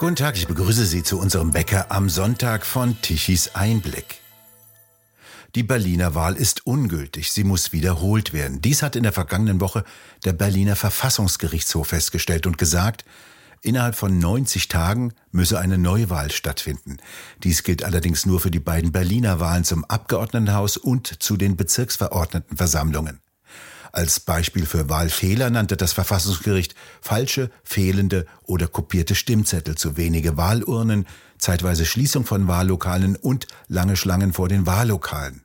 Guten Tag, ich begrüße Sie zu unserem Bäcker am Sonntag von Tichys Einblick. Die Berliner Wahl ist ungültig, sie muss wiederholt werden. Dies hat in der vergangenen Woche der Berliner Verfassungsgerichtshof festgestellt und gesagt, innerhalb von 90 Tagen müsse eine Neuwahl stattfinden. Dies gilt allerdings nur für die beiden Berliner Wahlen zum Abgeordnetenhaus und zu den Bezirksverordnetenversammlungen. Als Beispiel für Wahlfehler nannte das Verfassungsgericht falsche, fehlende oder kopierte Stimmzettel, zu wenige Wahlurnen, zeitweise Schließung von Wahllokalen und lange Schlangen vor den Wahllokalen.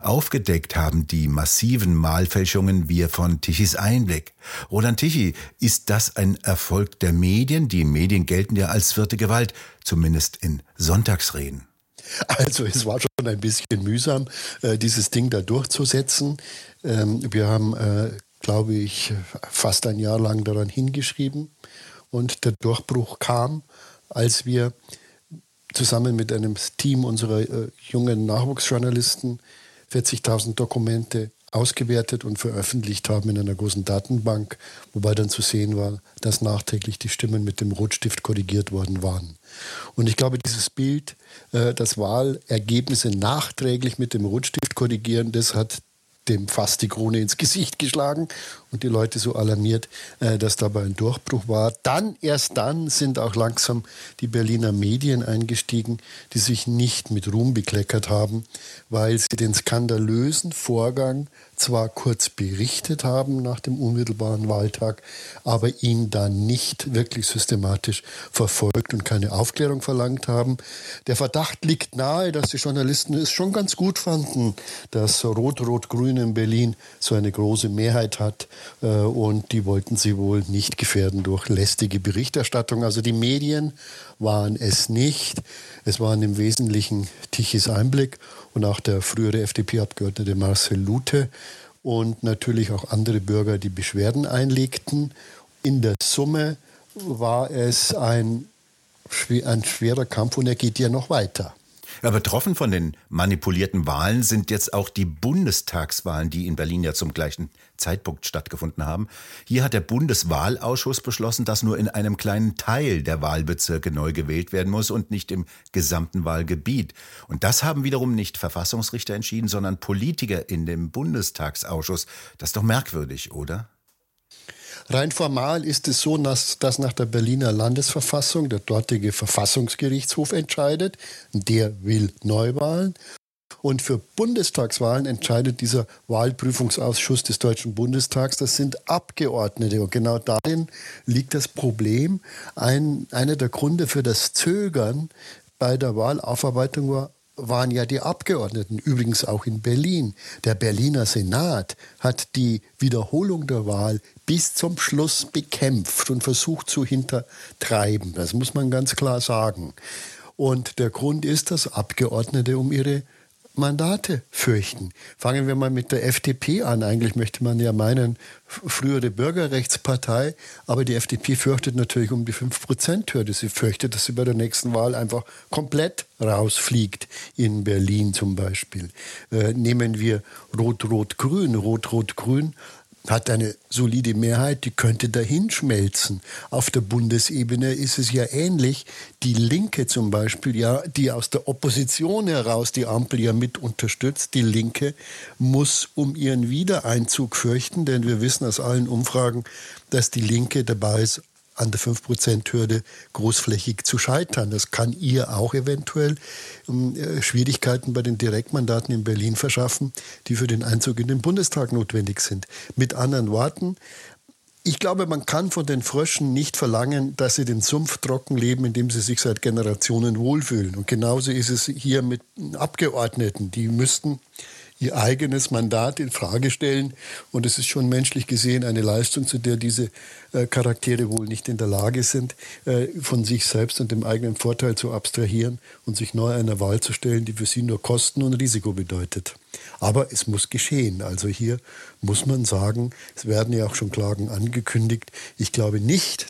Aufgedeckt haben die massiven Mahlfälschungen wir von Tichys Einblick. Roland Tichy, ist das ein Erfolg der Medien? Die Medien gelten ja als vierte Gewalt, zumindest in Sonntagsreden. Also es war schon ein bisschen mühsam, äh, dieses Ding da durchzusetzen. Ähm, wir haben, äh, glaube ich, fast ein Jahr lang daran hingeschrieben und der Durchbruch kam, als wir zusammen mit einem Team unserer äh, jungen Nachwuchsjournalisten 40.000 Dokumente ausgewertet und veröffentlicht haben in einer großen Datenbank, wobei dann zu sehen war, dass nachträglich die Stimmen mit dem Rotstift korrigiert worden waren. Und ich glaube, dieses Bild, äh, dass Wahlergebnisse nachträglich mit dem Rotstift korrigieren, das hat dem fast die Krone ins Gesicht geschlagen und die Leute so alarmiert, äh, dass dabei ein Durchbruch war. Dann, erst dann sind auch langsam die Berliner Medien eingestiegen, die sich nicht mit Ruhm bekleckert haben, weil sie den skandalösen Vorgang zwar kurz berichtet haben nach dem unmittelbaren Wahltag, aber ihn dann nicht wirklich systematisch verfolgt und keine Aufklärung verlangt haben. Der Verdacht liegt nahe, dass die Journalisten es schon ganz gut fanden, dass Rot-Rot-Grün in Berlin so eine große Mehrheit hat und die wollten sie wohl nicht gefährden durch lästige Berichterstattung. Also die Medien waren es nicht. Es waren im Wesentlichen Tichys Einblick und auch der frühere FDP-Abgeordnete Marcel Lute und natürlich auch andere Bürger, die Beschwerden einlegten. In der Summe war es ein, ein schwerer Kampf und er geht ja noch weiter. Ja, betroffen von den manipulierten Wahlen sind jetzt auch die Bundestagswahlen, die in Berlin ja zum gleichen Zeitpunkt stattgefunden haben. Hier hat der Bundeswahlausschuss beschlossen, dass nur in einem kleinen Teil der Wahlbezirke neu gewählt werden muss und nicht im gesamten Wahlgebiet. Und das haben wiederum nicht Verfassungsrichter entschieden, sondern Politiker in dem Bundestagsausschuss. Das ist doch merkwürdig, oder? Rein formal ist es so, dass, dass nach der Berliner Landesverfassung der dortige Verfassungsgerichtshof entscheidet. Der will Neuwahlen. Und für Bundestagswahlen entscheidet dieser Wahlprüfungsausschuss des Deutschen Bundestags. Das sind Abgeordnete. Und genau darin liegt das Problem. Ein, einer der Gründe für das Zögern bei der Wahlaufarbeitung war waren ja die Abgeordneten, übrigens auch in Berlin. Der Berliner Senat hat die Wiederholung der Wahl bis zum Schluss bekämpft und versucht zu hintertreiben. Das muss man ganz klar sagen. Und der Grund ist, dass Abgeordnete um ihre Mandate fürchten. Fangen wir mal mit der FDP an. Eigentlich möchte man ja meinen, frühere Bürgerrechtspartei, aber die FDP fürchtet natürlich um die 5%-Hürde. Sie fürchtet, dass sie bei der nächsten Wahl einfach komplett rausfliegt, in Berlin zum Beispiel. Äh, nehmen wir Rot-Rot-Grün. Rot-Rot-Grün hat eine solide Mehrheit, die könnte dahin schmelzen. Auf der Bundesebene ist es ja ähnlich. Die Linke zum Beispiel, ja, die aus der Opposition heraus die Ampel ja mit unterstützt, die Linke muss um ihren Wiedereinzug fürchten, denn wir wissen aus allen Umfragen, dass die Linke dabei ist, an der 5%-Hürde großflächig zu scheitern. Das kann ihr auch eventuell ähm, äh, Schwierigkeiten bei den Direktmandaten in Berlin verschaffen, die für den Einzug in den Bundestag notwendig sind. Mit anderen Worten, ich glaube, man kann von den Fröschen nicht verlangen, dass sie den Sumpf trocken leben, in dem sie sich seit Generationen wohlfühlen. Und genauso ist es hier mit Abgeordneten. Die müssten ihr eigenes Mandat in Frage stellen. Und es ist schon menschlich gesehen eine Leistung, zu der diese äh, Charaktere wohl nicht in der Lage sind, äh, von sich selbst und dem eigenen Vorteil zu abstrahieren und sich neu einer Wahl zu stellen, die für sie nur Kosten und Risiko bedeutet. Aber es muss geschehen. Also hier muss man sagen, es werden ja auch schon Klagen angekündigt. Ich glaube nicht,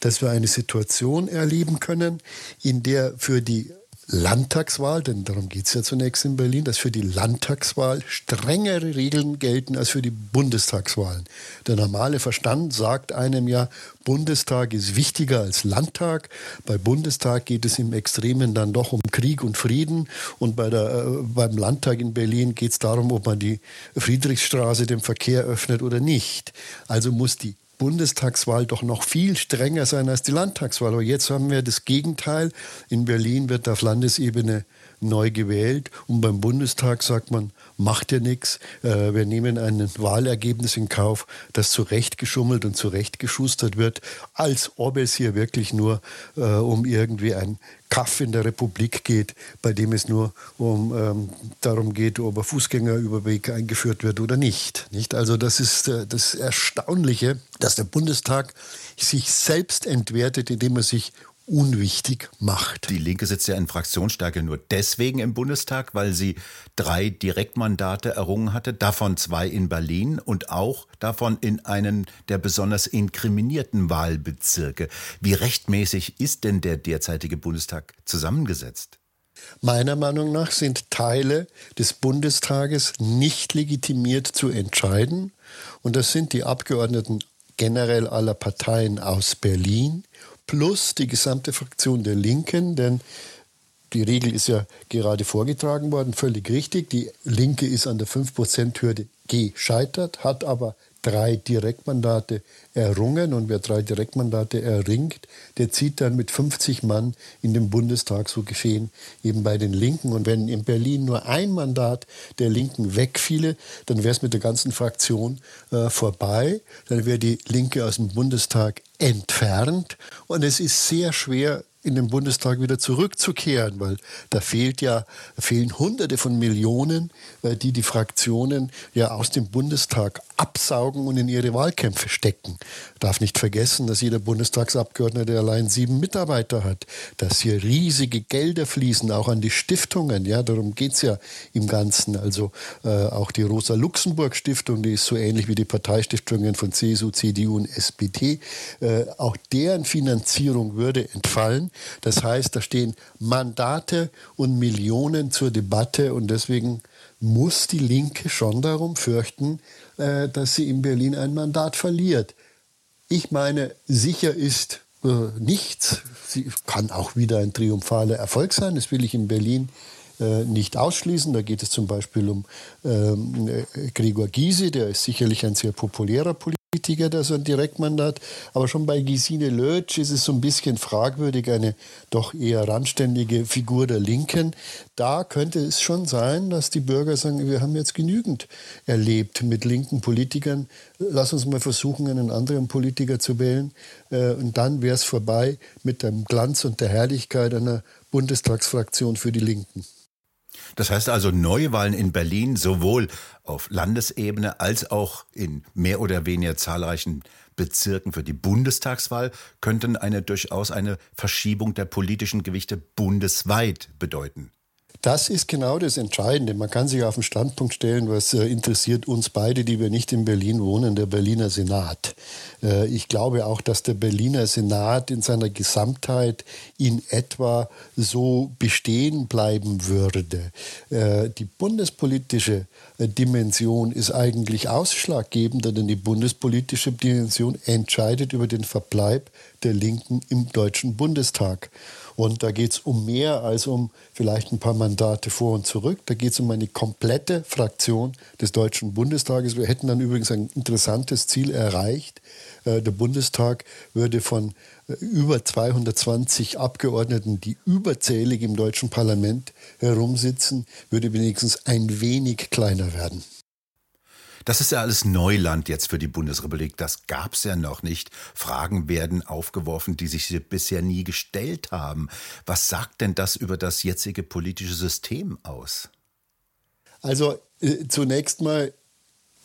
dass wir eine Situation erleben können, in der für die Landtagswahl, denn darum geht es ja zunächst in Berlin, dass für die Landtagswahl strengere Regeln gelten als für die Bundestagswahlen. Der normale Verstand sagt einem ja, Bundestag ist wichtiger als Landtag. Bei Bundestag geht es im Extremen dann doch um Krieg und Frieden. Und bei der, äh, beim Landtag in Berlin geht es darum, ob man die Friedrichstraße dem Verkehr öffnet oder nicht. Also muss die Bundestagswahl doch noch viel strenger sein als die Landtagswahl. Aber jetzt haben wir das Gegenteil. In Berlin wird auf Landesebene neu gewählt und beim Bundestag sagt man, macht ja nichts, äh, wir nehmen ein Wahlergebnis in Kauf, das zurechtgeschummelt und zurechtgeschustert wird, als ob es hier wirklich nur äh, um irgendwie ein Kaff in der Republik geht, bei dem es nur um ähm, darum geht, ob ein Fußgängerüberweg eingeführt wird oder nicht. nicht? Also das ist äh, das Erstaunliche, dass der Bundestag sich selbst entwertet, indem er sich unwichtig macht. Die Linke sitzt ja in Fraktionsstärke nur deswegen im Bundestag, weil sie drei Direktmandate errungen hatte, davon zwei in Berlin und auch davon in einen der besonders inkriminierten Wahlbezirke. Wie rechtmäßig ist denn der derzeitige Bundestag zusammengesetzt? Meiner Meinung nach sind Teile des Bundestages nicht legitimiert zu entscheiden. Und das sind die Abgeordneten generell aller Parteien aus Berlin plus die gesamte Fraktion der Linken, denn die Regel ist ja gerade vorgetragen worden, völlig richtig. Die Linke ist an der 5%-Hürde gescheitert, hat aber drei Direktmandate errungen. Und wer drei Direktmandate erringt, der zieht dann mit 50 Mann in den Bundestag, so geschehen eben bei den Linken. Und wenn in Berlin nur ein Mandat der Linken wegfiele, dann wäre es mit der ganzen Fraktion äh, vorbei. Dann wäre die Linke aus dem Bundestag entfernt. Und es ist sehr schwer, in den Bundestag wieder zurückzukehren, weil da fehlt ja, fehlen Hunderte von Millionen, äh, die die Fraktionen ja aus dem Bundestag absaugen und in ihre Wahlkämpfe stecken. Darf nicht vergessen, dass jeder Bundestagsabgeordnete allein sieben Mitarbeiter hat, dass hier riesige Gelder fließen, auch an die Stiftungen. Ja, darum geht's ja im Ganzen. Also äh, auch die Rosa-Luxemburg-Stiftung, die ist so ähnlich wie die Parteistiftungen von CSU, CDU und SPD. Äh, auch deren Finanzierung würde entfallen. Das heißt, da stehen Mandate und Millionen zur Debatte und deswegen muss die Linke schon darum fürchten, äh, dass sie in Berlin ein Mandat verliert. Ich meine, sicher ist äh, nichts. Sie kann auch wieder ein triumphaler Erfolg sein. Das will ich in Berlin äh, nicht ausschließen. Da geht es zum Beispiel um ähm, Gregor Gysi, der ist sicherlich ein sehr populärer Politiker. Politiker, der so ein Direktmandat. Aber schon bei Gesine Lötsch ist es so ein bisschen fragwürdig, eine doch eher randständige Figur der Linken. Da könnte es schon sein, dass die Bürger sagen, wir haben jetzt genügend erlebt mit linken Politikern. Lass uns mal versuchen, einen anderen Politiker zu wählen. Äh, und dann wäre es vorbei mit dem Glanz und der Herrlichkeit einer Bundestagsfraktion für die Linken. Das heißt also Neuwahlen in Berlin sowohl auf Landesebene als auch in mehr oder weniger zahlreichen Bezirken für die Bundestagswahl könnten eine durchaus eine Verschiebung der politischen Gewichte bundesweit bedeuten. Das ist genau das Entscheidende. Man kann sich auf den Standpunkt stellen, was äh, interessiert uns beide, die wir nicht in Berlin wohnen, der Berliner Senat. Äh, ich glaube auch, dass der Berliner Senat in seiner Gesamtheit in etwa so bestehen bleiben würde. Äh, die bundespolitische Dimension ist eigentlich ausschlaggebender, denn die bundespolitische Dimension entscheidet über den Verbleib der Linken im Deutschen Bundestag. Und da geht es um mehr als um vielleicht ein paar Mandate vor und zurück. Da geht es um eine komplette Fraktion des Deutschen Bundestages. Wir hätten dann übrigens ein interessantes Ziel erreicht. Äh, der Bundestag würde von äh, über 220 Abgeordneten, die überzählig im deutschen Parlament herumsitzen, würde wenigstens ein wenig kleiner werden. Das ist ja alles Neuland jetzt für die Bundesrepublik. Das gab es ja noch nicht. Fragen werden aufgeworfen, die sich bisher nie gestellt haben. Was sagt denn das über das jetzige politische System aus? Also äh, zunächst mal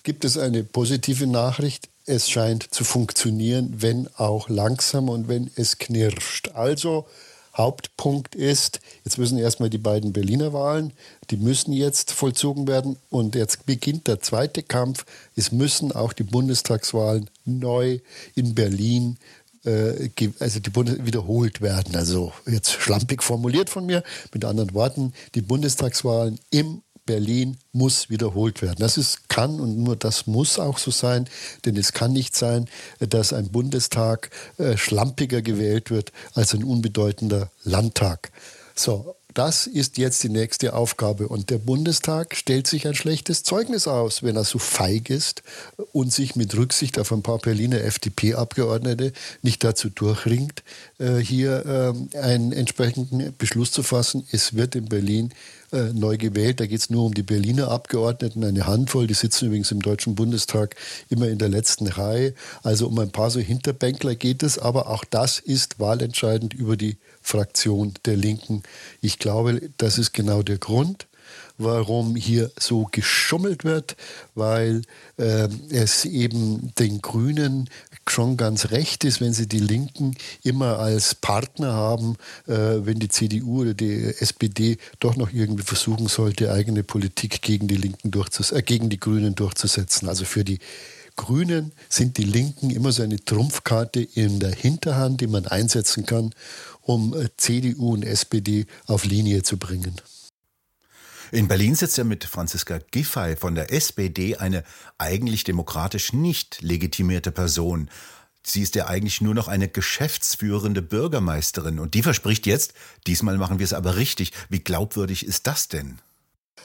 gibt es eine positive Nachricht. Es scheint zu funktionieren, wenn auch langsam und wenn es knirscht. Also Hauptpunkt ist, jetzt müssen erstmal die beiden Berliner Wahlen, die müssen jetzt vollzogen werden. Und jetzt beginnt der zweite Kampf. Es müssen auch die Bundestagswahlen neu in Berlin äh, also die Bundes wiederholt werden. Also jetzt schlampig formuliert von mir, mit anderen Worten, die Bundestagswahlen im Berlin muss wiederholt werden. Das ist, kann und nur das muss auch so sein, denn es kann nicht sein, dass ein Bundestag äh, schlampiger gewählt wird als ein unbedeutender Landtag. So, das ist jetzt die nächste Aufgabe. Und der Bundestag stellt sich ein schlechtes Zeugnis aus, wenn er so feig ist und sich mit Rücksicht auf ein paar Berliner FDP-Abgeordnete nicht dazu durchringt, äh, hier ähm, einen entsprechenden Beschluss zu fassen. Es wird in Berlin äh, neu gewählt. Da geht es nur um die Berliner Abgeordneten, eine Handvoll. Die sitzen übrigens im Deutschen Bundestag immer in der letzten Reihe. Also um ein paar so Hinterbänkler geht es. Aber auch das ist wahlentscheidend über die Fraktion der Linken. Ich glaube, das ist genau der Grund warum hier so geschummelt wird, weil äh, es eben den Grünen schon ganz recht ist, wenn sie die Linken immer als Partner haben, äh, wenn die CDU oder die SPD doch noch irgendwie versuchen sollte, eigene Politik gegen die Linken durchzus äh, gegen die Grünen durchzusetzen. Also für die Grünen sind die Linken immer so eine Trumpfkarte in der Hinterhand, die man einsetzen kann, um äh, CDU und SPD auf Linie zu bringen. In Berlin sitzt ja mit Franziska Giffey von der SPD eine eigentlich demokratisch nicht legitimierte Person. Sie ist ja eigentlich nur noch eine geschäftsführende Bürgermeisterin und die verspricht jetzt, diesmal machen wir es aber richtig. Wie glaubwürdig ist das denn?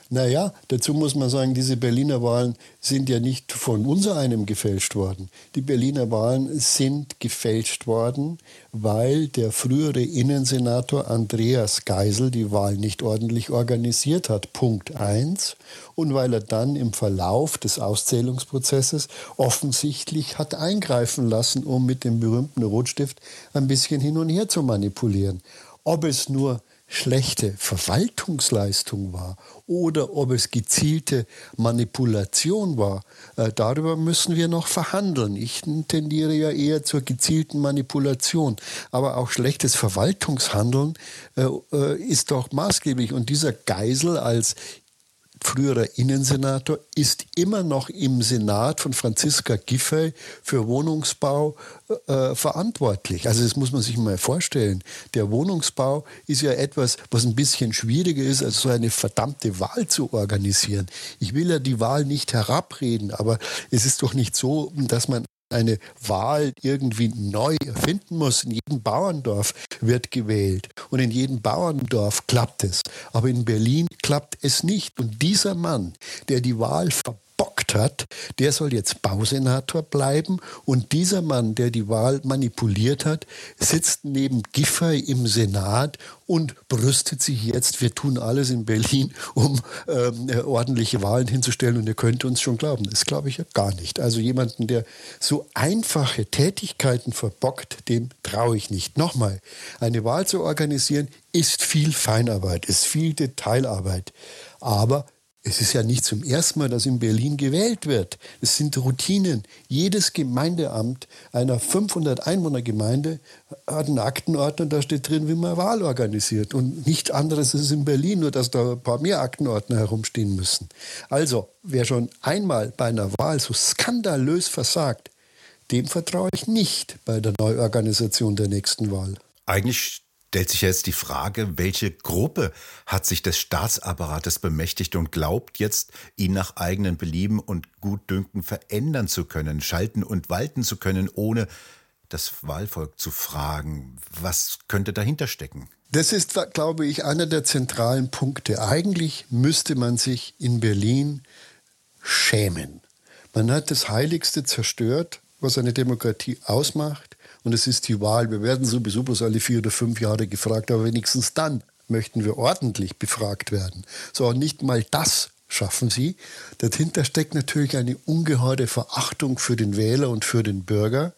Naja, dazu muss man sagen, diese Berliner Wahlen sind ja nicht von uns einem gefälscht worden. Die Berliner Wahlen sind gefälscht worden, weil der frühere Innensenator Andreas Geisel die Wahl nicht ordentlich organisiert hat. Punkt eins. Und weil er dann im Verlauf des Auszählungsprozesses offensichtlich hat eingreifen lassen, um mit dem berühmten Rotstift ein bisschen hin und her zu manipulieren. Ob es nur schlechte Verwaltungsleistung war oder ob es gezielte Manipulation war, äh, darüber müssen wir noch verhandeln. Ich tendiere ja eher zur gezielten Manipulation. Aber auch schlechtes Verwaltungshandeln äh, äh ist doch maßgeblich. Und dieser Geisel als früherer Innensenator, ist immer noch im Senat von Franziska Giffey für Wohnungsbau äh, verantwortlich. Also das muss man sich mal vorstellen. Der Wohnungsbau ist ja etwas, was ein bisschen schwieriger ist, als so eine verdammte Wahl zu organisieren. Ich will ja die Wahl nicht herabreden, aber es ist doch nicht so, dass man eine Wahl irgendwie neu erfinden muss. In jedem Bauerndorf wird gewählt und in jedem Bauerndorf klappt es. Aber in Berlin klappt es nicht. Und dieser Mann, der die Wahl verbietet, verbockt hat, der soll jetzt Bausenator bleiben. Und dieser Mann, der die Wahl manipuliert hat, sitzt neben Giffey im Senat und brüstet sich jetzt, wir tun alles in Berlin, um ähm, ordentliche Wahlen hinzustellen. Und ihr könnt uns schon glauben, das glaube ich ja gar nicht. Also jemanden, der so einfache Tätigkeiten verbockt, dem traue ich nicht. Nochmal, eine Wahl zu organisieren ist viel Feinarbeit, ist viel Detailarbeit. Aber es ist ja nicht zum ersten Mal, dass in Berlin gewählt wird. Es sind Routinen. Jedes Gemeindeamt einer 500 Einwohner Gemeinde hat einen Aktenordner, da steht drin, wie man Wahl organisiert. Und nicht anderes ist in Berlin, nur dass da ein paar mehr Aktenordner herumstehen müssen. Also, wer schon einmal bei einer Wahl so skandalös versagt, dem vertraue ich nicht bei der Neuorganisation der nächsten Wahl. Eigentlich stellt sich jetzt die Frage, welche Gruppe hat sich des Staatsapparates bemächtigt und glaubt jetzt, ihn nach eigenen Belieben und Gutdünken verändern zu können, schalten und walten zu können, ohne das Wahlvolk zu fragen. Was könnte dahinter stecken? Das ist, glaube ich, einer der zentralen Punkte. Eigentlich müsste man sich in Berlin schämen. Man hat das Heiligste zerstört, was eine Demokratie ausmacht und es ist die Wahl. Wir werden sowieso bloß alle vier oder fünf Jahre gefragt, aber wenigstens dann möchten wir ordentlich befragt werden. So, und nicht mal das schaffen sie. Dahinter steckt natürlich eine ungeheure Verachtung für den Wähler und für den Bürger.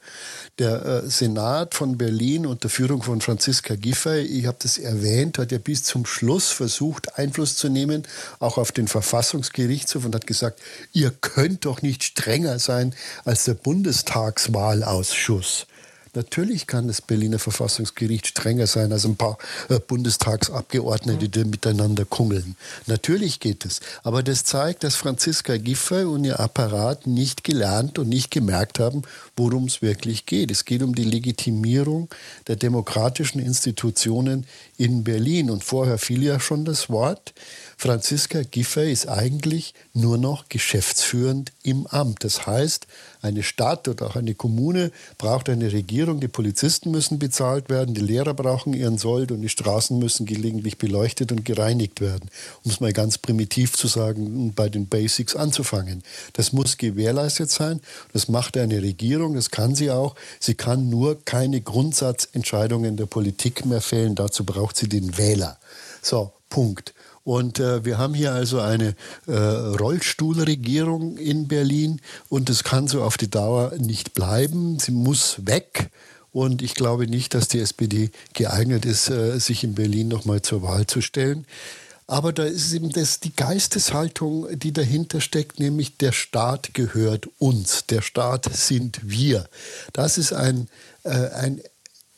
Der äh, Senat von Berlin unter Führung von Franziska Giffey, ich habe das erwähnt, hat ja bis zum Schluss versucht, Einfluss zu nehmen, auch auf den Verfassungsgerichtshof und hat gesagt, ihr könnt doch nicht strenger sein als der Bundestagswahlausschuss. Natürlich kann das Berliner Verfassungsgericht strenger sein als ein paar äh, Bundestagsabgeordnete, die miteinander kungeln. Natürlich geht es. Aber das zeigt, dass Franziska Giffey und ihr Apparat nicht gelernt und nicht gemerkt haben, worum es wirklich geht. Es geht um die Legitimierung der demokratischen Institutionen in Berlin. Und vorher fiel ja schon das Wort. Franziska Giffey ist eigentlich nur noch geschäftsführend im Amt. Das heißt, eine Stadt oder auch eine Kommune braucht eine Regierung, die Polizisten müssen bezahlt werden, die Lehrer brauchen ihren Sold und die Straßen müssen gelegentlich beleuchtet und gereinigt werden. Um es mal ganz primitiv zu sagen, bei den Basics anzufangen. Das muss gewährleistet sein. Das macht eine Regierung, das kann sie auch. Sie kann nur keine Grundsatzentscheidungen der Politik mehr fällen. Dazu braucht sie den Wähler. So, Punkt. Und äh, wir haben hier also eine äh, Rollstuhlregierung in Berlin und es kann so auf die Dauer nicht bleiben. Sie muss weg. Und ich glaube nicht, dass die SPD geeignet ist, äh, sich in Berlin nochmal zur Wahl zu stellen. Aber da ist eben das, die Geisteshaltung, die dahinter steckt, nämlich der Staat gehört uns, der Staat sind wir. Das ist ein, äh, ein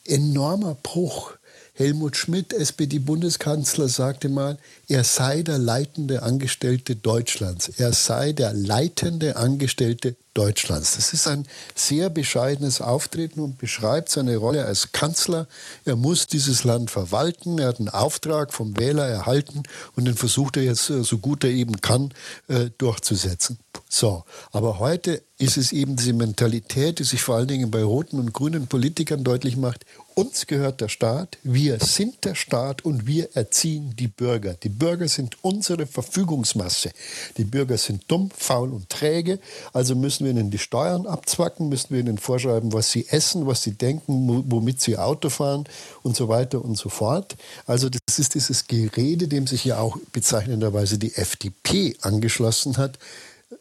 enormer Bruch Helmut Schmidt, SPD-Bundeskanzler, sagte mal, er sei der leitende Angestellte Deutschlands. Er sei der leitende Angestellte Deutschlands. Das ist ein sehr bescheidenes Auftreten und beschreibt seine Rolle als Kanzler. Er muss dieses Land verwalten. Er hat einen Auftrag vom Wähler erhalten und den versucht er jetzt äh, so gut er eben kann äh, durchzusetzen. So, aber heute ist es eben diese Mentalität, die sich vor allen Dingen bei roten und grünen Politikern deutlich macht. Uns gehört der Staat, wir sind der Staat und wir erziehen die Bürger. Die Bürger sind unsere Verfügungsmasse. Die Bürger sind dumm, faul und träge, also müssen wir ihnen die Steuern abzwacken, müssen wir ihnen vorschreiben, was sie essen, was sie denken, womit sie Auto fahren und so weiter und so fort. Also das ist dieses Gerede, dem sich ja auch bezeichnenderweise die FDP angeschlossen hat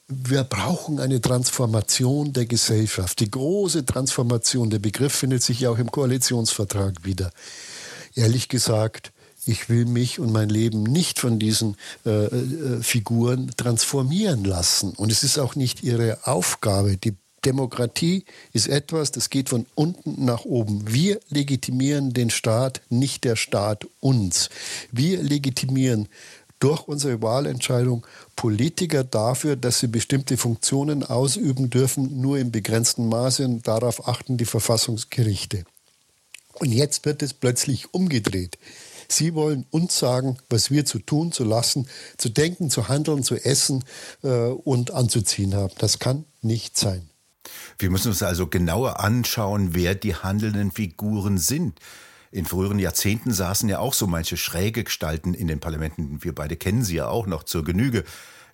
wir brauchen eine Transformation der Gesellschaft. Die große Transformation, der Begriff findet sich ja auch im Koalitionsvertrag wieder. Ehrlich gesagt, ich will mich und mein Leben nicht von diesen äh, äh, Figuren transformieren lassen. Und es ist auch nicht ihre Aufgabe. Die Demokratie ist etwas, das geht von unten nach oben. Wir legitimieren den Staat, nicht der Staat uns. Wir legitimieren durch unsere Wahlentscheidung Politiker dafür, dass sie bestimmte Funktionen ausüben dürfen, nur im begrenzten Maße und darauf achten die Verfassungsgerichte. Und jetzt wird es plötzlich umgedreht. Sie wollen uns sagen, was wir zu tun, zu lassen, zu denken, zu handeln, zu essen äh, und anzuziehen haben. Das kann nicht sein. Wir müssen uns also genauer anschauen, wer die handelnden Figuren sind. In früheren Jahrzehnten saßen ja auch so manche schräge Gestalten in den Parlamenten. Wir beide kennen sie ja auch noch zur Genüge.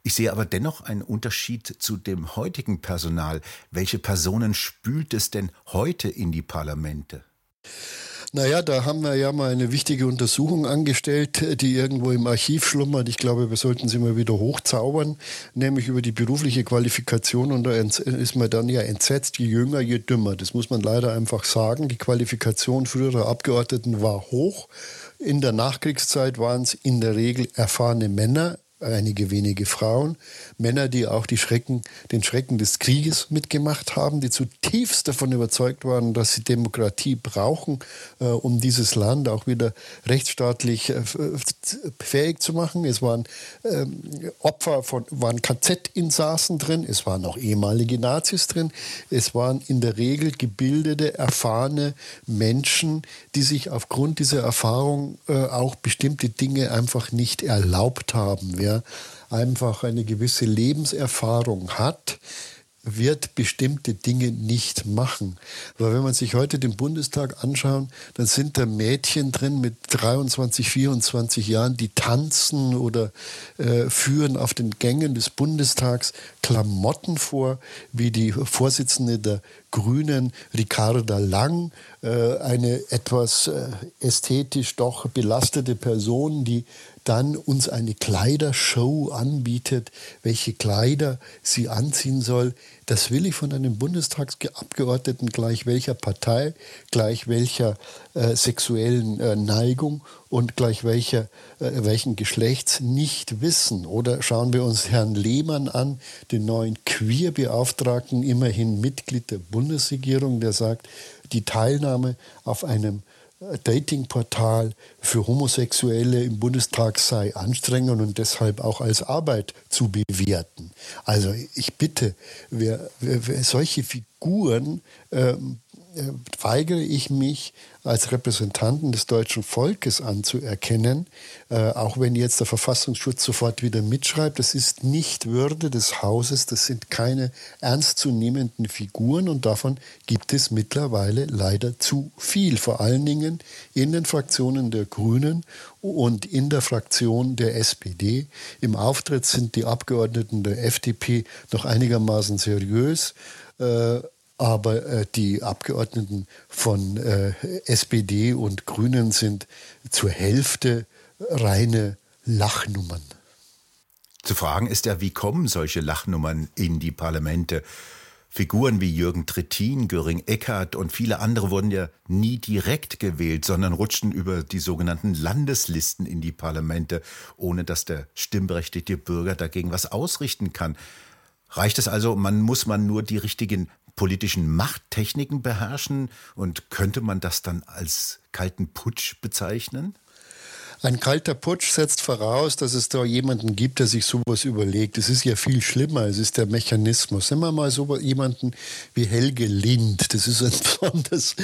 Ich sehe aber dennoch einen Unterschied zu dem heutigen Personal. Welche Personen spült es denn heute in die Parlamente? Naja, da haben wir ja mal eine wichtige Untersuchung angestellt, die irgendwo im Archiv schlummert. Ich glaube, wir sollten sie mal wieder hochzaubern, nämlich über die berufliche Qualifikation. Und da ist man dann ja entsetzt, je jünger, je dümmer. Das muss man leider einfach sagen. Die Qualifikation früherer Abgeordneten war hoch. In der Nachkriegszeit waren es in der Regel erfahrene Männer, einige wenige Frauen, Männer, die auch die Schrecken, den Schrecken des Krieges mitgemacht haben, die zutiefst davon überzeugt waren, dass sie Demokratie brauchen, äh, um dieses Land auch wieder rechtsstaatlich äh, fähig zu machen. Es waren ähm, Opfer von, waren KZ-Insassen drin, es waren auch ehemalige Nazis drin, es waren in der Regel gebildete, erfahrene Menschen, die sich aufgrund dieser Erfahrung äh, auch bestimmte Dinge einfach nicht erlaubt haben wer einfach eine gewisse Lebenserfahrung hat, wird bestimmte Dinge nicht machen. Aber wenn man sich heute den Bundestag anschaut, dann sind da Mädchen drin mit 23, 24 Jahren, die tanzen oder äh, führen auf den Gängen des Bundestags Klamotten vor, wie die Vorsitzende der Grünen, Ricarda Lang, äh, eine etwas äh, ästhetisch doch belastete Person, die dann uns eine Kleidershow anbietet, welche Kleider sie anziehen soll. Das will ich von einem Bundestagsabgeordneten gleich welcher Partei, gleich welcher äh, sexuellen äh, Neigung und gleich welcher, äh, welchen Geschlechts nicht wissen. Oder schauen wir uns Herrn Lehmann an, den neuen Queerbeauftragten, immerhin Mitglied der Bundesregierung, der sagt, die Teilnahme auf einem Datingportal für Homosexuelle im Bundestag sei anstrengend und deshalb auch als Arbeit zu bewerten. Also ich bitte, wer, wer solche Figuren ähm, äh, weigere ich mich als Repräsentanten des deutschen Volkes anzuerkennen, äh, auch wenn jetzt der Verfassungsschutz sofort wieder mitschreibt, das ist nicht Würde des Hauses, das sind keine ernstzunehmenden Figuren und davon gibt es mittlerweile leider zu viel, vor allen Dingen in den Fraktionen der Grünen und in der Fraktion der SPD. Im Auftritt sind die Abgeordneten der FDP noch einigermaßen seriös. Äh, aber äh, die Abgeordneten von äh, SPD und Grünen sind zur Hälfte reine Lachnummern. Zu fragen ist ja, wie kommen solche Lachnummern in die Parlamente? Figuren wie Jürgen Trittin, Göring Eckert und viele andere wurden ja nie direkt gewählt, sondern rutschten über die sogenannten Landeslisten in die Parlamente, ohne dass der stimmberechtigte Bürger dagegen was ausrichten kann. Reicht es also, man muss man nur die richtigen politischen Machttechniken beherrschen und könnte man das dann als kalten Putsch bezeichnen? Ein kalter Putsch setzt voraus, dass es da jemanden gibt, der sich sowas überlegt. Es ist ja viel schlimmer. Es ist der Mechanismus. Nehmen wir mal so jemanden wie Helge Lind. Das ist ein besonders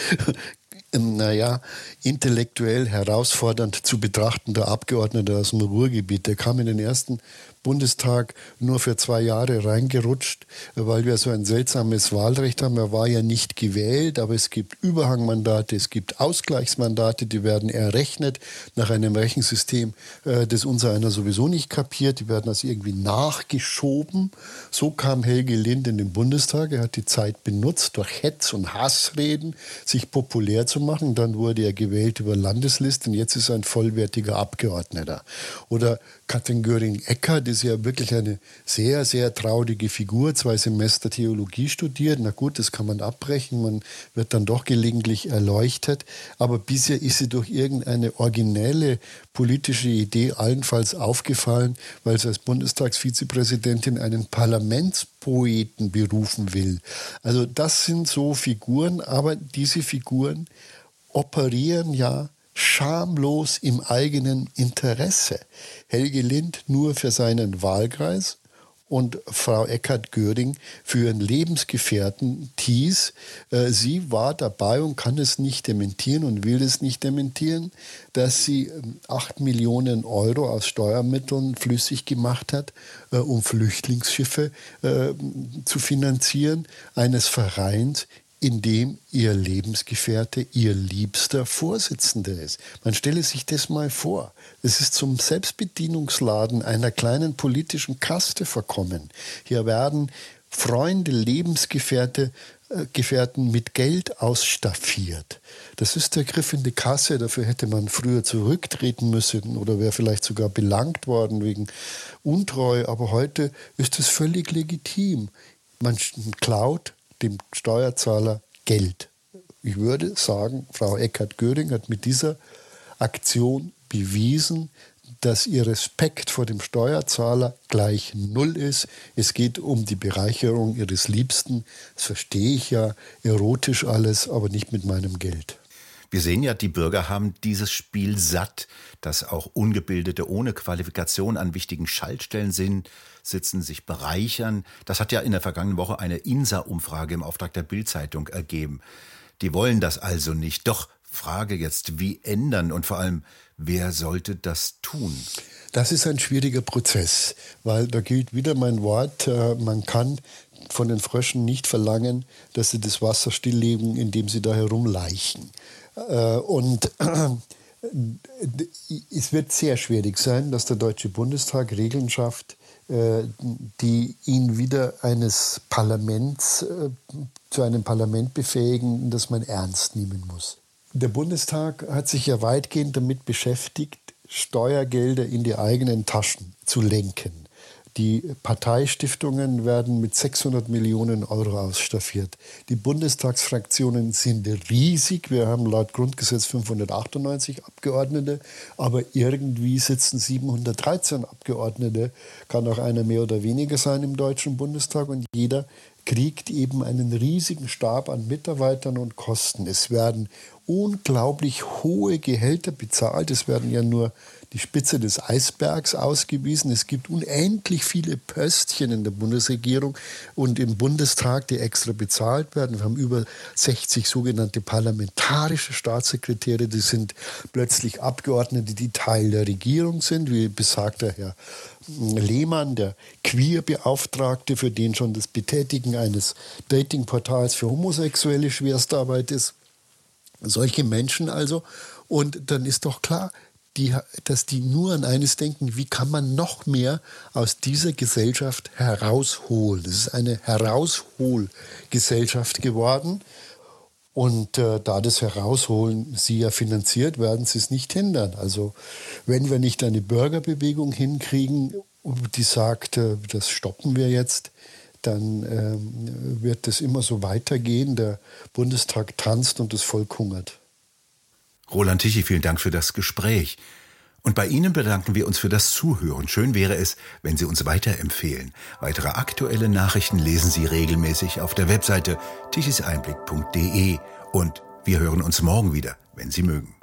naja, intellektuell herausfordernd zu betrachtender Abgeordneter aus dem Ruhrgebiet. Der kam in den ersten Bundestag nur für zwei Jahre reingerutscht, weil wir so ein seltsames Wahlrecht haben. Er war ja nicht gewählt, aber es gibt Überhangmandate, es gibt Ausgleichsmandate, die werden errechnet nach einem Rechensystem, äh, das unser einer sowieso nicht kapiert. Die werden also irgendwie nachgeschoben. So kam Helge Lind in den Bundestag. Er hat die Zeit benutzt, durch Hetz und Hassreden sich populär zu machen. Dann wurde er gewählt über Landeslisten. Jetzt ist er ein vollwertiger Abgeordneter. Oder Katrin Göring-Eckardt ist ja wirklich eine sehr, sehr traurige Figur. Zwei Semester Theologie studiert. Na gut, das kann man abbrechen. Man wird dann doch gelegentlich erleuchtet. Aber bisher ist sie durch irgendeine originelle politische Idee allenfalls aufgefallen, weil sie als Bundestagsvizepräsidentin einen Parlamentspoeten berufen will. Also das sind so Figuren, aber diese Figuren operieren ja schamlos im eigenen Interesse. Helge Lind nur für seinen Wahlkreis und Frau Eckert-Göring für ihren Lebensgefährten Thies. Äh, sie war dabei und kann es nicht dementieren und will es nicht dementieren, dass sie ähm, acht Millionen Euro aus Steuermitteln flüssig gemacht hat, äh, um Flüchtlingsschiffe äh, zu finanzieren, eines Vereins, in dem ihr Lebensgefährte, ihr liebster Vorsitzender ist. Man stelle sich das mal vor. Es ist zum Selbstbedienungsladen einer kleinen politischen Kaste verkommen. Hier werden Freunde, Lebensgefährte, äh, Gefährten mit Geld ausstaffiert. Das ist der Griff in die Kasse. Dafür hätte man früher zurücktreten müssen oder wäre vielleicht sogar belangt worden wegen Untreu. Aber heute ist es völlig legitim. Man klaut dem Steuerzahler Geld. Ich würde sagen, Frau Eckert-Göring hat mit dieser Aktion bewiesen, dass ihr Respekt vor dem Steuerzahler gleich null ist. Es geht um die Bereicherung ihres Liebsten. Das verstehe ich ja erotisch alles, aber nicht mit meinem Geld. Wir sehen ja, die Bürger haben dieses Spiel satt, dass auch Ungebildete ohne Qualifikation an wichtigen Schaltstellen sind, sitzen, sich bereichern. Das hat ja in der vergangenen Woche eine INSA-Umfrage im Auftrag der Bild-Zeitung ergeben. Die wollen das also nicht. Doch Frage jetzt, wie ändern und vor allem, wer sollte das tun? Das ist ein schwieriger Prozess, weil da gilt wieder mein Wort, äh, man kann von den Fröschen nicht verlangen, dass sie das Wasser stilllegen, indem sie da herumleichen. Äh, und es wird sehr schwierig sein, dass der Deutsche Bundestag Regeln schafft, äh, die ihn wieder eines Parlaments äh, zu einem Parlament befähigen, das man ernst nehmen muss. Der Bundestag hat sich ja weitgehend damit beschäftigt, Steuergelder in die eigenen Taschen zu lenken. Die Parteistiftungen werden mit 600 Millionen Euro ausstaffiert. Die Bundestagsfraktionen sind riesig. Wir haben laut Grundgesetz 598 Abgeordnete, aber irgendwie sitzen 713 Abgeordnete. Kann auch einer mehr oder weniger sein im Deutschen Bundestag und jeder kriegt eben einen riesigen Stab an Mitarbeitern und Kosten. Es werden unglaublich hohe Gehälter bezahlt. Es werden ja nur die Spitze des Eisbergs ausgewiesen. Es gibt unendlich viele Pöstchen in der Bundesregierung und im Bundestag, die extra bezahlt werden. Wir haben über 60 sogenannte parlamentarische Staatssekretäre. Die sind plötzlich Abgeordnete, die Teil der Regierung sind, wie besagter Herr Lehmann, der Queer-Beauftragte, für den schon das Betätigen eines Datingportals für Homosexuelle Schwerstarbeit ist. Solche Menschen also. Und dann ist doch klar, die, dass die nur an eines denken, wie kann man noch mehr aus dieser Gesellschaft herausholen. Das ist eine Herausholgesellschaft geworden. Und äh, da das Herausholen sie ja finanziert, werden sie es nicht hindern. Also wenn wir nicht eine Bürgerbewegung hinkriegen, die sagt, äh, das stoppen wir jetzt, dann äh, wird das immer so weitergehen. Der Bundestag tanzt und das Volk hungert. Roland Tichy, vielen Dank für das Gespräch. Und bei Ihnen bedanken wir uns für das Zuhören. Schön wäre es, wenn Sie uns weiterempfehlen. Weitere aktuelle Nachrichten lesen Sie regelmäßig auf der Webseite tichiseinblick.de. Und wir hören uns morgen wieder, wenn Sie mögen.